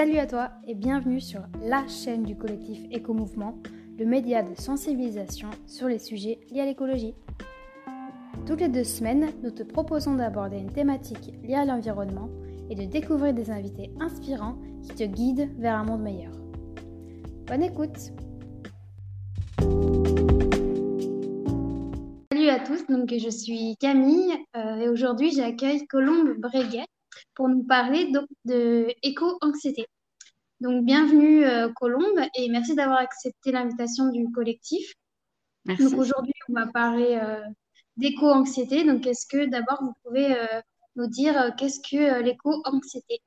Salut à toi et bienvenue sur la chaîne du collectif Éco-Mouvement, le média de sensibilisation sur les sujets liés à l'écologie. Toutes les deux semaines, nous te proposons d'aborder une thématique liée à l'environnement et de découvrir des invités inspirants qui te guident vers un monde meilleur. Bonne écoute Salut à tous, je suis Camille euh, et aujourd'hui j'accueille Colombe Breguet pour nous parler de éco-anxiété. Donc, bienvenue euh, Colombe et merci d'avoir accepté l'invitation du collectif. Merci. Donc, aujourd'hui, on va parler euh, d'éco-anxiété. Donc, est-ce que d'abord, vous pouvez euh, nous dire qu'est-ce que l'éco-anxiété?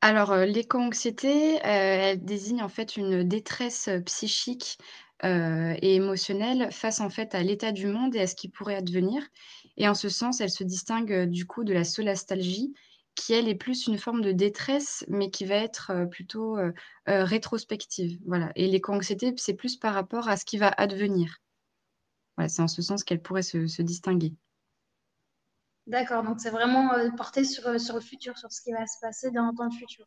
Alors, l'éco-anxiété, elle désigne en fait une détresse psychique et émotionnelle face en fait à l'état du monde et à ce qui pourrait advenir. Et en ce sens, elle se distingue du coup de la solastalgie, qui elle est plus une forme de détresse, mais qui va être plutôt rétrospective. Voilà. Et l'éco-anxiété, c'est plus par rapport à ce qui va advenir. Voilà, c'est en ce sens qu'elle pourrait se, distinguer. D'accord, donc c'est vraiment porté sur, sur le futur, sur ce qui va se passer dans, dans le futur.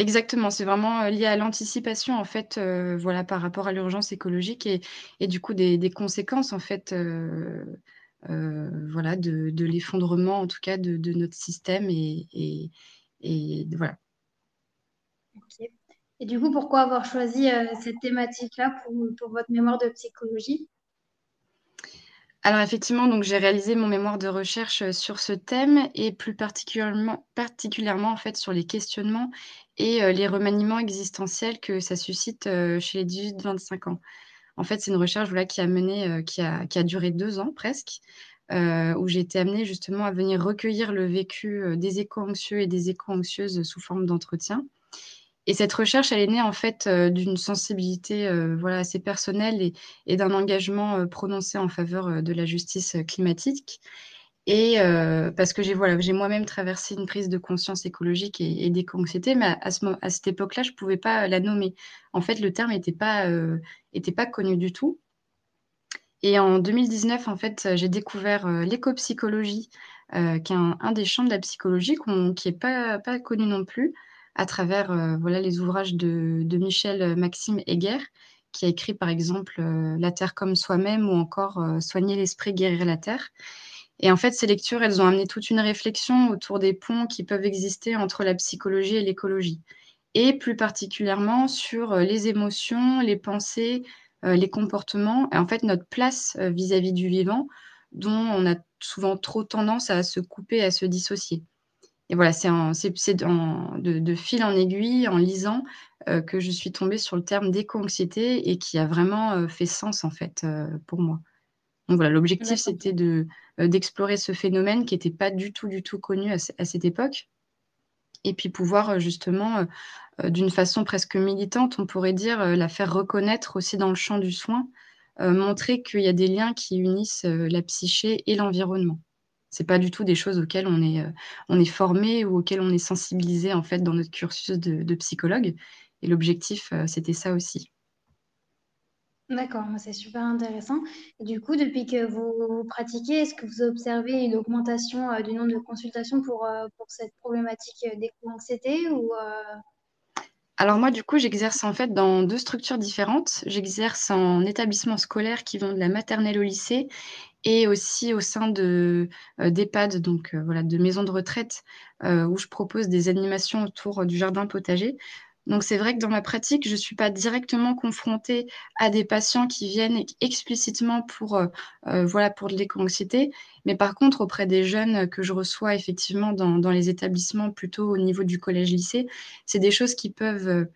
Exactement, c'est vraiment lié à l'anticipation en fait, voilà, par rapport à l'urgence écologique et, et du coup des, conséquences en fait, voilà, de, l'effondrement en tout cas de, notre système et, et, voilà. Et du coup, pourquoi avoir choisi cette thématique-là pour, pour votre mémoire de psychologie? Alors effectivement, j'ai réalisé mon mémoire de recherche sur ce thème et plus particulièrement, en fait sur les questionnements et les remaniements existentiels que ça suscite chez les 18-25 ans. En fait, c'est une recherche voilà, qui a mené, qui, a, qui a duré deux ans presque, où j'ai été amenée justement à venir recueillir le vécu des éco-anxieux et des éco-anxieuses sous forme d'entretien. Et cette recherche, elle est née en fait d'une sensibilité voilà, assez personnelle et, d'un engagement prononcé en faveur de la justice climatique. Et parce que j'ai voilà, moi-même traversé une prise de conscience écologique et, et d'éco-anxiété, mais à, ce, à cette époque-là, je ne pouvais pas la nommer. En fait, le terme n'était pas, pas connu du tout. Et en 2019, en fait, j'ai découvert l'éco-psychologie, qui est un, des champs de la psychologie qui n'est pas, pas connu non plus, à travers euh, voilà, les ouvrages de, de, Michel euh, Maxime Heger, qui a écrit par exemple euh, La Terre comme soi-même ou encore Soigner l'esprit, guérir la Terre. Et en fait, ces lectures, elles ont amené toute une réflexion autour des ponts qui peuvent exister entre la psychologie et l'écologie. Et plus particulièrement sur les émotions, les pensées, les comportements, et en fait notre place vis-à-vis -vis du vivant, dont on a souvent trop tendance à se couper, à se dissocier. Et voilà, c'est de, de, fil en aiguille, en lisant, euh, que je suis tombée sur le terme d'éco-anxiété et qui a vraiment euh, fait sens, en fait, euh, pour moi. Donc voilà, l'objectif, c'était d'explorer ce phénomène qui n'était pas du tout, du tout connu à, à, cette époque. Et puis pouvoir, justement, d'une façon presque militante, on pourrait dire, la faire reconnaître aussi dans le champ du soin, montrer qu'il y a des liens qui unissent la psyché et l'environnement. C'est pas du tout des choses auxquelles on est, euh, on est formé ou auxquelles on est sensibilisé en fait dans notre cursus de, psychologue. Et l'objectif, euh, c'était ça aussi. D'accord, c'est super intéressant. Et du coup, depuis que vous pratiquez, est-ce que vous observez une augmentation euh, du nombre de consultations pour, pour cette problématique d'éco-anxiété ou alors moi, du coup, j'exerce en fait dans deux structures différentes. J'exerce en établissement scolaire qui vont de la maternelle au lycée et aussi au sein de euh, d'EHPAD, donc euh, voilà, de maisons de retraite, euh, où je propose des animations autour du jardin potager. Donc c'est vrai que dans ma pratique, je ne suis pas directement confrontée à des patients qui viennent explicitement pour, voilà, pour de l'éco-anxiété, mais par contre auprès des jeunes que je reçois effectivement dans, les établissements plutôt au niveau du collège-lycée, c'est des choses qui peuvent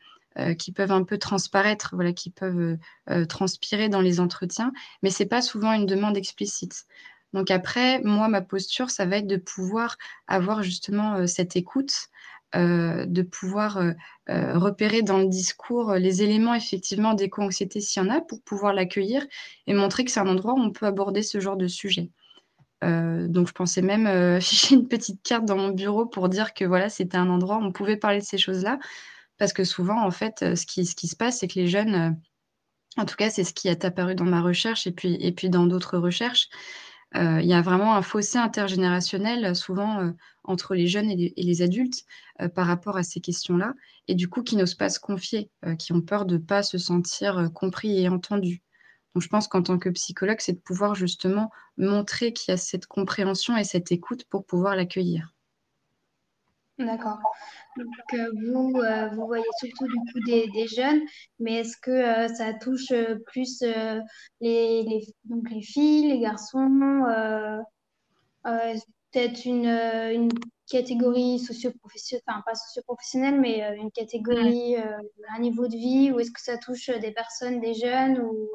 qui peuvent un peu transparaître, voilà, qui peuvent euh, euh, transpirer dans les entretiens, mais c'est pas souvent une demande explicite. Donc après, moi, ma posture, ça va être de pouvoir avoir justement cette écoute, de pouvoir repérer dans le discours les éléments effectivement d'éco-anxiété s'il y en a, pour pouvoir l'accueillir et montrer que c'est un endroit où on peut aborder ce genre de sujet. donc je pensais même afficher une petite carte dans mon bureau pour dire que voilà, c'était un endroit où on pouvait parler de ces choses-là. Parce que souvent, en fait, euh, ce qui, se passe, c'est que les jeunes, euh, en tout cas, c'est ce qui est apparu dans ma recherche et puis, et puis dans d'autres recherches, il y a vraiment un fossé intergénérationnel, souvent, entre les jeunes et les adultes, par rapport à ces questions-là et du coup, qui n'osent pas se confier, qui ont peur de pas se sentir, compris et entendus. Donc je pense qu'en tant que psychologue, c'est de pouvoir justement montrer qu'il y a cette compréhension et cette écoute pour pouvoir l'accueillir. D'accord. Donc, euh, vous, euh, vous voyez surtout du coup des, des jeunes, mais est-ce que euh, ça touche plus les, les, donc les filles, les garçons, peut-être une, une catégorie socio-professionnelle, enfin pas socio-professionnelle, mais une catégorie, un niveau de vie, ou est-ce que ça touche des personnes, des jeunes ou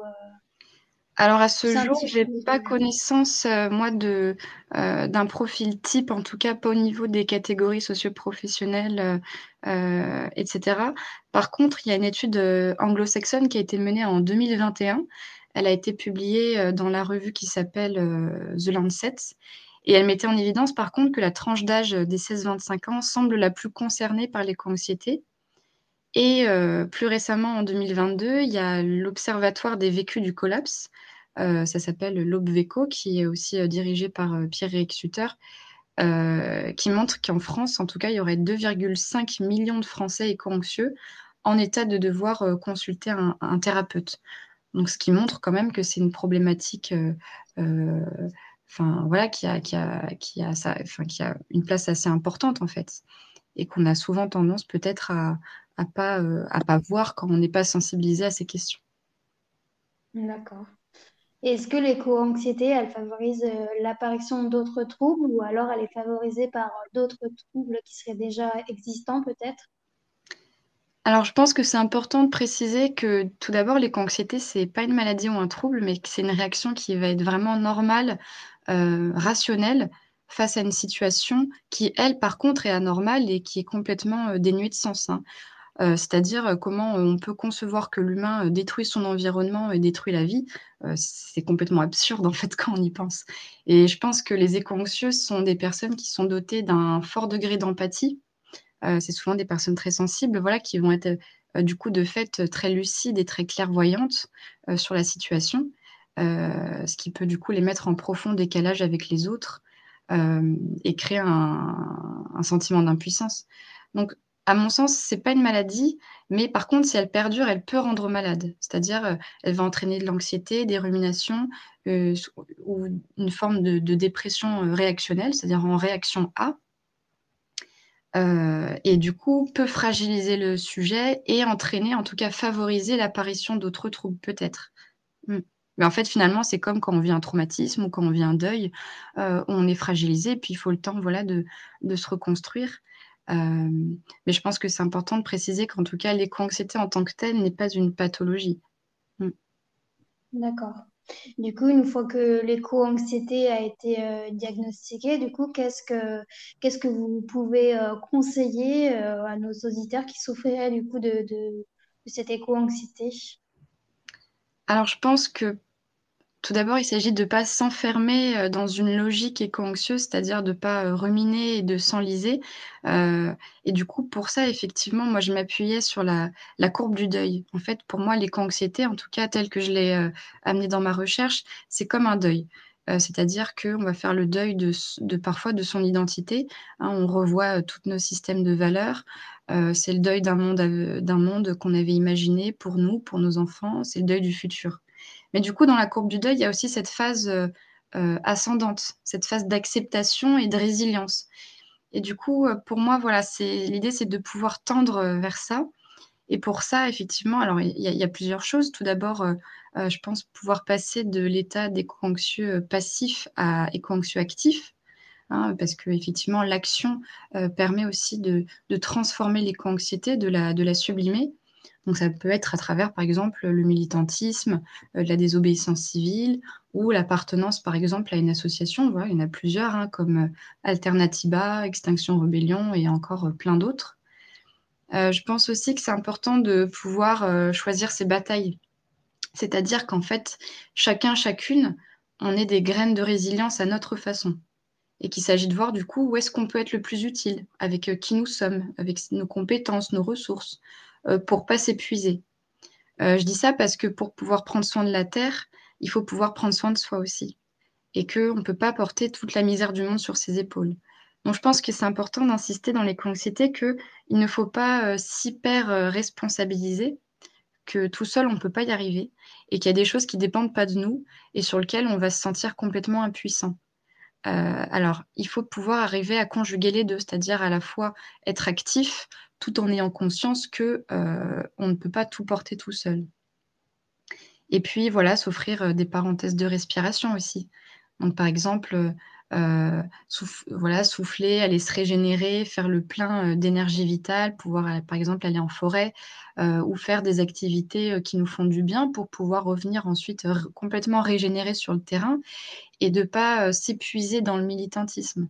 alors à ce jour, j'ai pas connaissance, euh, moi, de, euh, d'un profil type, en tout cas pas au niveau des catégories socio-professionnelles, euh, etc. Par contre, il y a une étude anglo-saxonne qui a été menée en 2021. Elle a été publiée dans la revue qui s'appelle The Lancet. Et elle mettait en évidence, par contre, que la tranche d'âge des 16-25 ans semble la plus concernée par l'éco-anxiété. Et plus récemment, en 2022, il y a l'Observatoire des vécus du collapse euh, ça s'appelle l'Obveco, qui est aussi euh, dirigé par euh, Pierre-Éric Sutter, qui montre qu'en France, en tout cas, il y aurait 2,5 millions de Français éco-anxieux en état de devoir consulter un, thérapeute. Donc, ce qui montre quand même que c'est une problématique enfin voilà, qui a, qui a, qui a, enfin, qui a une place assez importante en fait, et qu'on a souvent tendance peut-être à, à pas, à pas voir quand on n'est pas sensibilisé à ces questions. D'accord. Est-ce que l'éco-anxiété, elle favorise euh, l'apparition d'autres troubles ou alors elle est favorisée par euh, d'autres troubles qui seraient déjà existants peut-être? Alors, je pense que c'est important de préciser que tout d'abord, l'éco-anxiété, c'est pas une maladie ou un trouble, mais que c'est une réaction qui va être vraiment normale, euh, rationnelle face à une situation qui, elle, par contre, est anormale et qui est complètement dénuée de sens. hein. Euh, c'est-à-dire euh, comment on peut concevoir que l'humain euh, détruit son environnement et détruit la vie. c'est complètement absurde en fait quand on y pense. Et je pense que les éco-anxieux sont des personnes qui sont dotées d'un fort degré d'empathie. c'est souvent des personnes très sensibles, voilà, qui vont être du coup de fait très lucides et très clairvoyantes sur la situation, ce qui peut du coup les mettre en profond décalage avec les autres et créer un, un sentiment d'impuissance. Donc à mon sens, c'est pas une maladie, mais par contre, si elle perdure, elle peut rendre malade. C'est-à-dire, euh, elle va entraîner de l'anxiété, des ruminations euh, ou une forme de, dépression euh, réactionnelle, c'est-à-dire en réaction à. et du coup, peut fragiliser le sujet et entraîner, en tout cas favoriser l'apparition d'autres troubles, peut-être. Hmm. Mais en fait, finalement, c'est comme quand on vit un traumatisme ou quand on vit un deuil, on est fragilisé, puis il faut le temps voilà, de se reconstruire. Euh, mais je pense que c'est important de préciser qu'en tout cas, l'éco-anxiété en tant que telle n'est pas une pathologie. Mm. D'accord. Du coup, une fois que l'éco-anxiété a été euh, diagnostiquée, du coup, qu'est-ce que, qu'est-ce que vous pouvez euh, conseiller à nos auditeurs qui souffriraient du coup de, de cette éco-anxiété? Alors, je pense que tout d'abord, il s'agit de ne pas s'enfermer, euh, dans une logique éco-anxieuse, c'est-à-dire de ne pas, euh, ruminer et de s'enliser, heu et du coup, pour ça, effectivement, moi, je m'appuyais sur la courbe du deuil. En fait, pour moi, l'éco-anxiété, en tout cas telle que je l'ai, amenée dans ma recherche, c'est comme un deuil. C'est-à-dire qu'on va faire le deuil de parfois de son identité, hein. On revoit, tous nos systèmes de valeurs, c'est le deuil d'un monde qu'on avait imaginé pour nous, pour nos enfants, c'est le deuil du futur. Mais du coup, dans la courbe du deuil, il y a aussi cette phase euh, euh, ascendante, cette phase d'acceptation et de résilience. Et du coup, euh, pour moi, voilà, l'idée, c'est de pouvoir tendre vers ça. Et pour ça, effectivement, alors il y, a plusieurs choses. Tout d'abord, je pense pouvoir passer de l'état d'éco-anxieux passif à éco-anxieux actif. Hein, parce que effectivement l'action permet aussi de, transformer l'éco-anxiété, de la sublimer. Donc ça peut être à travers, par exemple, le militantisme, euh, la désobéissance civile ou l'appartenance, par exemple, à une association. Il y en a plusieurs, hein, comme euh, Alternatiba, Extinction Rebellion et encore euh, plein d'autres. je pense aussi que c'est important de pouvoir choisir ses batailles. C'est-à-dire qu'en fait, chacun, chacune, on est des graines de résilience à notre façon. Et qu'il s'agit de voir du coup où est-ce qu'on peut être le plus utile, avec qui nous sommes, avec nos compétences, nos ressources, pour pas s'épuiser. Euh, je dis ça parce que pour pouvoir prendre soin de la terre, il faut pouvoir prendre soin de soi aussi. et qu'on ne peut pas porter toute la misère du monde sur ses épaules. Donc je pense que c'est important d'insister dans l'éco-anxiété qu'il ne faut pas s'hyper responsabiliser, que tout seul on ne peut pas y arriver, et qu'il y a des choses qui ne dépendent pas de nous et sur lesquelles on va se sentir complètement impuissant. alors, il faut pouvoir arriver à conjuguer les deux, c'est-à-dire à la fois être actif tout en ayant conscience que on ne peut pas tout porter tout seul. Et puis voilà, s'offrir des parenthèses de respiration aussi. Donc par exemple, euh, souffler, aller se régénérer, faire le plein d'énergie vitale, pouvoir par exemple aller en forêt ou faire des activités qui nous font du bien pour pouvoir revenir ensuite complètement régénérer sur le terrain et ne pas s'épuiser dans le militantisme.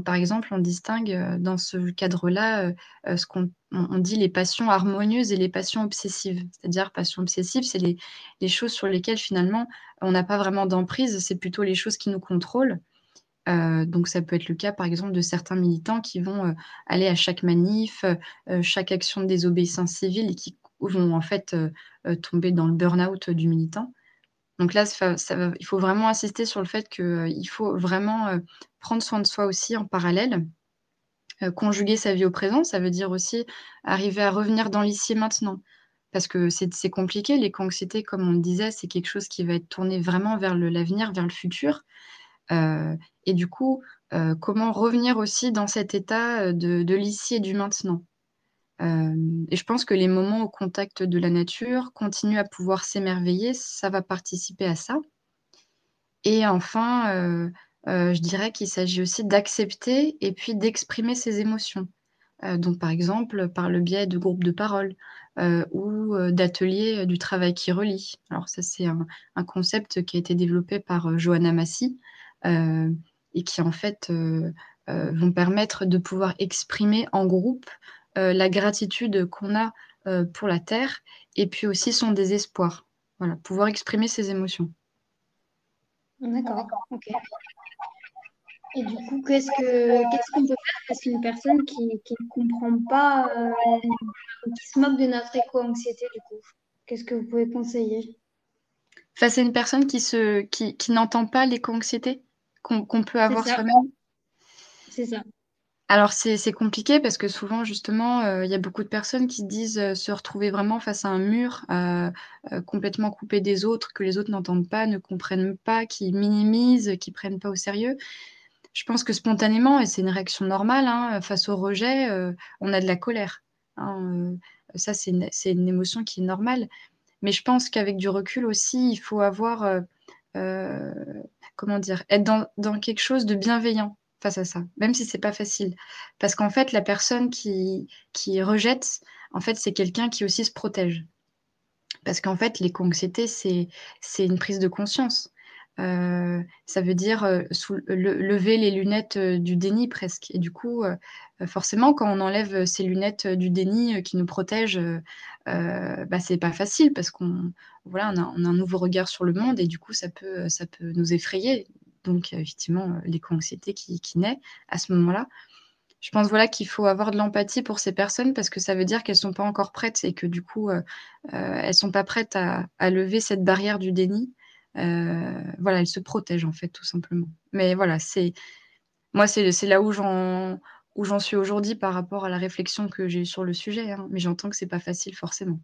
Par exemple, on distingue dans ce cadre-là ce qu'on on dit les passions harmonieuses et les passions obsessives. C'est-à-dire, passions obsessives, c'est les, les, choses sur lesquelles finalement on n'a pas vraiment d'emprise, c'est plutôt les choses qui nous contrôlent. Euh, donc ça peut être le cas par exemple de certains militants qui vont euh, aller à chaque manif, euh, chaque action de désobéissance civile et qui vont en fait tomber dans le burn-out du militant. Donc là, il faut vraiment insister sur le fait qu'il faut vraiment prendre soin de soi aussi en parallèle. conjuguer sa vie au présent, ça veut dire aussi arriver à revenir dans l'ici et maintenant. Parce que c'est compliqué, l'éco-anxiété, comme on le disait, c'est quelque chose qui va être tourné vraiment vers l'avenir, vers le futur. Euh, et du coup, euh, comment revenir aussi dans cet état euh, de l'ici et du maintenant? Et je pense que les moments au contact de la nature, continuent à pouvoir s'émerveiller, ça va participer à ça. Et enfin, je dirais qu'il s'agit aussi d'accepter et puis d'exprimer ses émotions. donc, par exemple, par le biais de groupes de parole ou d'ateliers du travail qui relie. Alors, ça, c'est un, un, concept qui a été développé par Johanna Massy, et qui en fait vont permettre de pouvoir exprimer en groupe la gratitude qu'on a pour la Terre et puis aussi son désespoir. Voilà, pouvoir exprimer ses émotions. D'accord, ok. Et du coup, qu'est-ce que qu'est-ce qu'on peut faire face à une personne qui, ne comprend pas, qui se moque de notre éco-anxiété du coup? Qu'est-ce que vous pouvez conseiller? Face à une personne qui, se, qui, qui n'entend pas l'éco-anxiété qu'on peut avoir soi-même? C'est ça. Alors c'est compliqué parce que souvent justement euh, il y a beaucoup de personnes qui disent euh, se retrouver vraiment face à un mur euh, complètement coupé des autres, que les autres n'entendent pas, ne comprennent pas, qui minimisent, qui prennent pas au sérieux. Je pense que spontanément, et c'est une réaction normale, hein, face au rejet, on a de la colère. Hein, ça c'est une, une, émotion qui est normale. Mais je pense qu'avec du recul aussi, il faut avoir comment dire, être dans, quelque chose de bienveillant face à ça, même si c'est pas facile. Parce qu'en fait, la personne qui, rejette, en fait, c'est quelqu'un qui aussi se protège. Parce qu'en fait, l'éco-anxiété, c'est, c'est une prise de conscience. Euh, ça veut dire euh, lever les lunettes euh, du déni presque. Et du coup, forcément, quand on enlève ces lunettes du déni qui nous protègent, bah, c'est pas facile parce qu'on voilà, a, un nouveau regard sur le monde et du coup, ça peut nous effrayer. Donc, effectivement, l'éco-anxiété qui, naît à ce moment-là je pense voilà qu'il faut avoir de l'empathie pour ces personnes parce que ça veut dire qu'elles sont pas encore prêtes et que du coup euh, euh, elles sont pas prêtes à, lever cette barrière du déni euh, voilà, elle se protège en fait, tout simplement. Mais voilà, c'est moi, c'est là où j'en où j'en suis aujourd'hui par rapport à la réflexion que j'ai sur le sujet. Hein. Mais j'entends que c'est pas facile forcément.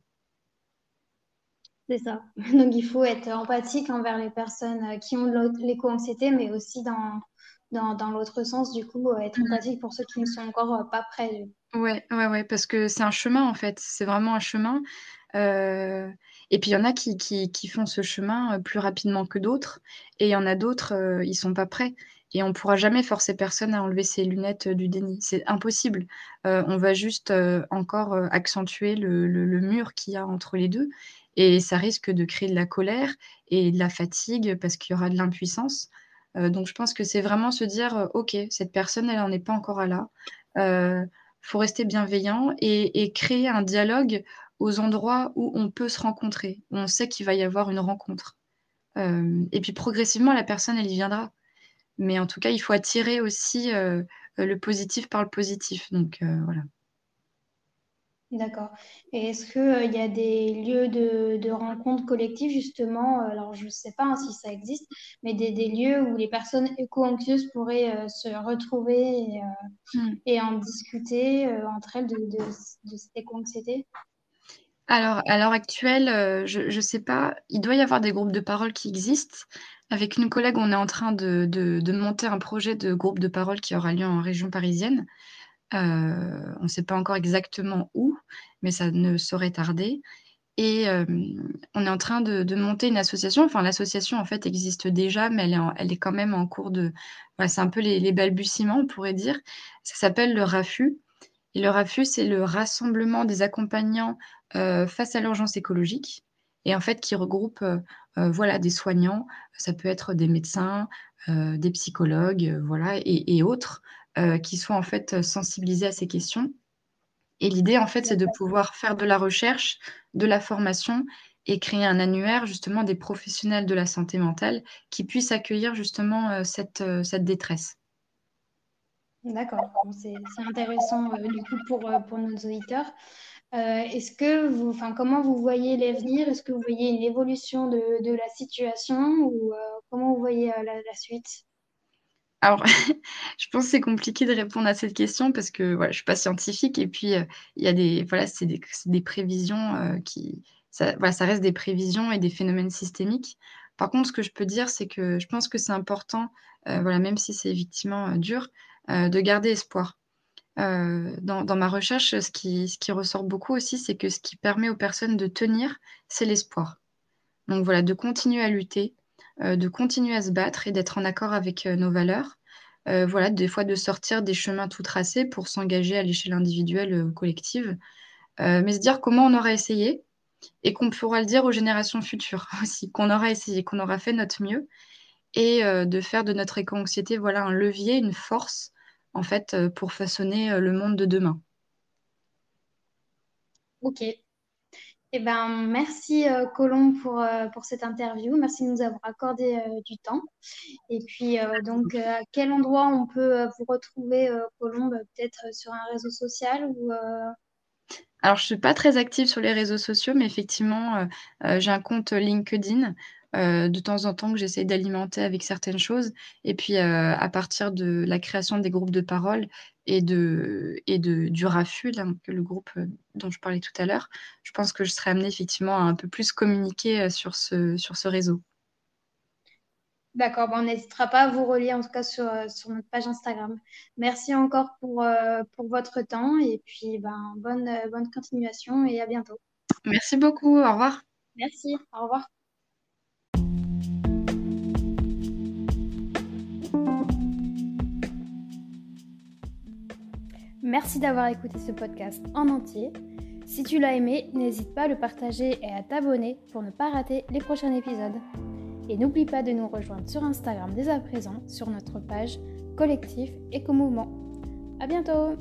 C'est ça. Donc il faut être empathique envers les personnes euh, qui ont l'éco-anxiété, mais aussi dans, dans, dans l'autre sens, du coup, euh, être mmh. empathique pour ceux qui ne sont encore pas prêts. Ouais, ouais, ouais, parce que c'est un chemin en fait. C'est vraiment un chemin. Euh, et puis il y en a qui, qui, font ce chemin euh, plus rapidement que d'autres, et il y en a d'autres, euh, ils sont pas prêts. Et on ne pourra jamais forcer personne à enlever ses lunettes du déni. C'est impossible. on va juste encore accentuer le, mur qu'il y a entre les deux. Et ça risque de créer de la colère et de la fatigue parce qu'il y aura de l'impuissance. donc je pense que c'est vraiment se dire, OK, cette personne, elle n'en est pas encore à là. Il faut rester bienveillant et, créer un dialogue aux endroits où on peut se rencontrer, où on sait qu'il va y avoir une rencontre. Euh, et puis progressivement, la personne, elle y viendra. Mais en tout cas, il faut attirer aussi euh, le positif par le positif. Donc euh, voilà. D'accord. Et est-ce qu'il y a des lieux de, de rencontres collectives, justement, alors je ne sais pas hein, si ça existe, mais des, des lieux où les personnes éco-anxieuses pourraient se retrouver et, Mmh. et en discuter entre elles de, de, de cette éco-anxiété? Alors, à l'heure actuelle, je ne sais pas, il doit y avoir des groupes de parole qui existent. Avec une collègue, on est en train de de de monter un projet de groupe de parole qui aura lieu en région parisienne. Heu, on ne sait pas encore exactement où, mais ça ne saurait tarder et hem, on est en train de de monter une association. Enfin, l'association, en fait, existe déjà, mais elle est elle est quand même en cours de c'est un peu les balbutiements, on pourrait dire. Ça s'appelle le RAFU et le RAFU, c'est le Rassemblement des accompagnants, heu, face à l'urgence écologique et en fait, qui regroupe, heu heu, voilà, des soignants, ça peut être des médecins, heu, des psychologues, voilà et autres, qui sont en fait, sensibilisés à ces questions et l'idée, en fait, c'est de pouvoir faire de la recherche, de la formation et créer un annuaire, justement, des professionnels de la santé mentale qui puissent accueillir, justement, cette, détresse. D'accord. C'est intéressant, heu, du coup, pour, pour nos auditeurs. Heu, est-ce que vous enfin, comment vous voyez l'avenir? Est-ce que vous voyez une évolution de la situation ou, heu, comment vous voyez, heu, la suite? Alors, je pense que c'est compliqué de répondre à cette question parce que, je suis pas scientifique et puis, il y a des voilà, c'est des prévisions, qui ça voilà, ça reste des prévisions et des phénomènes systémiques. Par contre, ce que je peux dire, c'est que je pense que c'est important, voilà, même si c'est effectivement, dur, de garder espoir. Heu, dans ma recherche, ce qui ressort beaucoup aussi, c'est que ce qui permet aux personnes de tenir, c'est l'espoir. Donc voilà, de continuer à lutter, heu, de continuer à se battre et d'être en accord avec, heu, nos valeurs. Voilà, des fois de sortir des chemins tout tracés pour s'engager à l'échelle individuelle, ou collective. Mais se dire comment on aura essayé et qu'on pourra le dire aux générations futures aussi, qu'on aura essayé, qu'on aura fait notre mieux et de faire de notre éco-anxiété, voilà, un levier, une force, en fait, heu, pour façonner, heu, le monde de demain. OK. Eh ben, merci, heu, Colombe pour, pour cette interview. Merci de nous avoir accordé, du temps et puis, donc, à quel endroit on peut, vous retrouver, heu, Colombe? Peut-être sur un réseau social ou? Alors, je suis pas très active sur les réseaux sociaux, mais effectivement, j'ai un compte LinkedIn, heu, de temps en temps que j'essaie d'alimenter avec certaines choses et puis, heu, à partir de la création des groupes de parole et de et de du RAFU, là, le groupe, heu, dont je parlais tout à l'heure, je pense que je serai amenée effectivement à un peu plus communiquer, sur ce sur ce réseau. D'accord, bah, on n'hésitera pas à vous relier en tout cas sur, sur notre page Instagram. Merci encore pour, pour votre temps et puis, ben, bonne, bonne continuation et à bientôt. Merci beaucoup, au revoir. Merci, au revoir. Merci d'avoir écouté ce podcast en entier. Si tu l'as aimé, n'hésite pas à le partager et à t'abonner pour ne pas rater les prochains épisodes. Et n'oublie pas de nous rejoindre sur Instagram dès à présent sur notre page Collectif Éco-Mouvement. À bientôt!